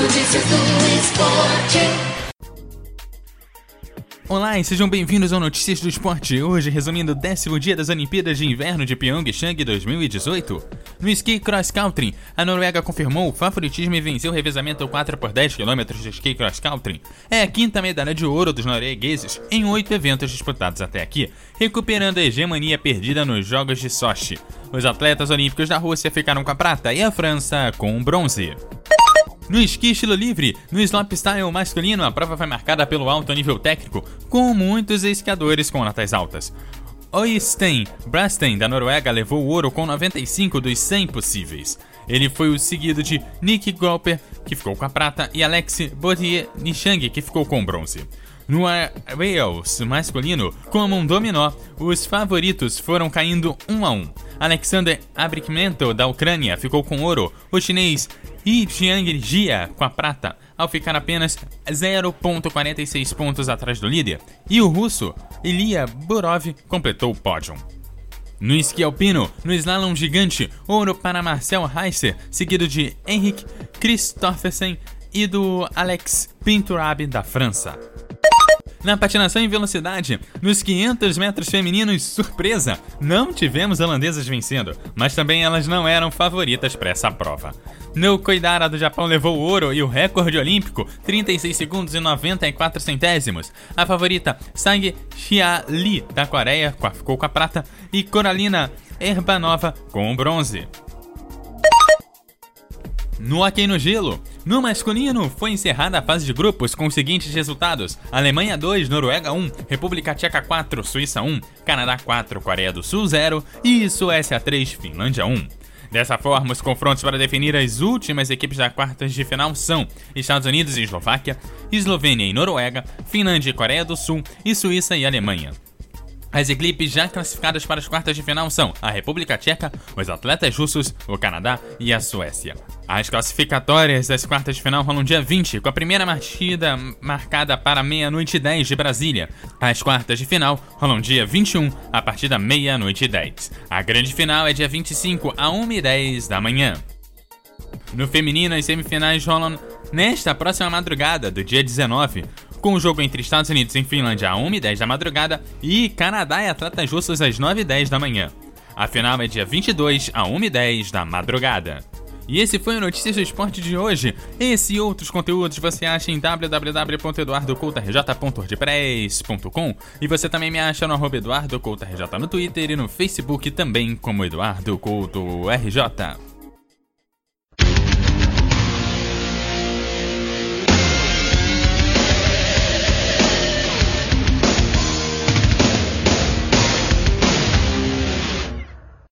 Notícias do esporte. Olá e sejam bem-vindos ao Notícias do Esporte. Hoje, resumindo o décimo dia das Olimpíadas de Inverno de Pyeongchang 2018. No ski cross country, a Noruega confirmou o favoritismo e venceu o revezamento 4 por 10 km de ski cross country. É a quinta medalha de ouro dos noruegueses em oito eventos disputados até aqui, recuperando a hegemonia perdida nos Jogos de Sochi. Os atletas olímpicos da Rússia ficaram com a prata e a França com o bronze. No esqui estilo livre, no slopestyle masculino, a prova foi marcada pelo alto nível técnico, com muitos esquiadores com notas altas. Oystein Brasten, da Noruega, levou o ouro com 95 dos 100 possíveis. Ele foi o seguido de Nick Golper, que ficou com a prata, e Alex Bodier Nishang, que ficou com o bronze. No Wales masculino, como um dominó, os favoritos foram caindo um a um. Alexander Abrikmento, da Ucrânia, ficou com ouro, o chinês Yi Jiangjia com a prata, ao ficar apenas 0,46 pontos atrás do líder, e o russo Ilya Burov completou o pódio. No esqui alpino, no slalom gigante, ouro para Marcel Heiser, seguido de Henrik Christoffersen e do Alex Pinturab da França. Na patinação em velocidade, nos 500 metros femininos, surpresa, não tivemos holandesas vencendo, mas também elas não eram favoritas para essa prova. No Koidara do Japão levou o ouro e o recorde olímpico, 36 segundos e 94 centésimos. A favorita, Sang Xia Lee da Coreia, ficou com a prata, e Coralina Erbanova com o bronze. No hockey no gelo, no masculino foi encerrada a fase de grupos com os seguintes resultados: Alemanha 2, Noruega 1, República Tcheca 4, Suíça 1, Canadá 4, Coreia do Sul 0 e Suécia 3, Finlândia 1. Dessa forma, os confrontos para definir as últimas equipes da quartas de final são Estados Unidos e Eslováquia, Eslovênia e Noruega, Finlândia e Coreia do Sul e Suíça e Alemanha. As equipes já classificadas para as quartas de final são a República Tcheca, os atletas russos, o Canadá e a Suécia. As classificatórias das quartas de final rolam dia 20, com a primeira partida marcada para meia-noite e 10 de Brasília. As quartas de final rolam dia 21, a partir da meia-noite e 10. A grande final é dia 25, a 1 e 10 da manhã. No feminino, as semifinais rolam nesta próxima madrugada do dia 19 com o jogo entre Estados Unidos e Finlândia às 1h10 da madrugada e Canadá e Atletas Russos às 9h10 da manhã. A final é dia 22 às 1h10 da madrugada. E esse foi o Notícias do Esporte de hoje. Esse e outros conteúdos você acha em www.eduardocoutarj.wordpress.com e você também me acha no arroba EduardoCoutarJ no Twitter e no Facebook também como Eduardo Couto RJ.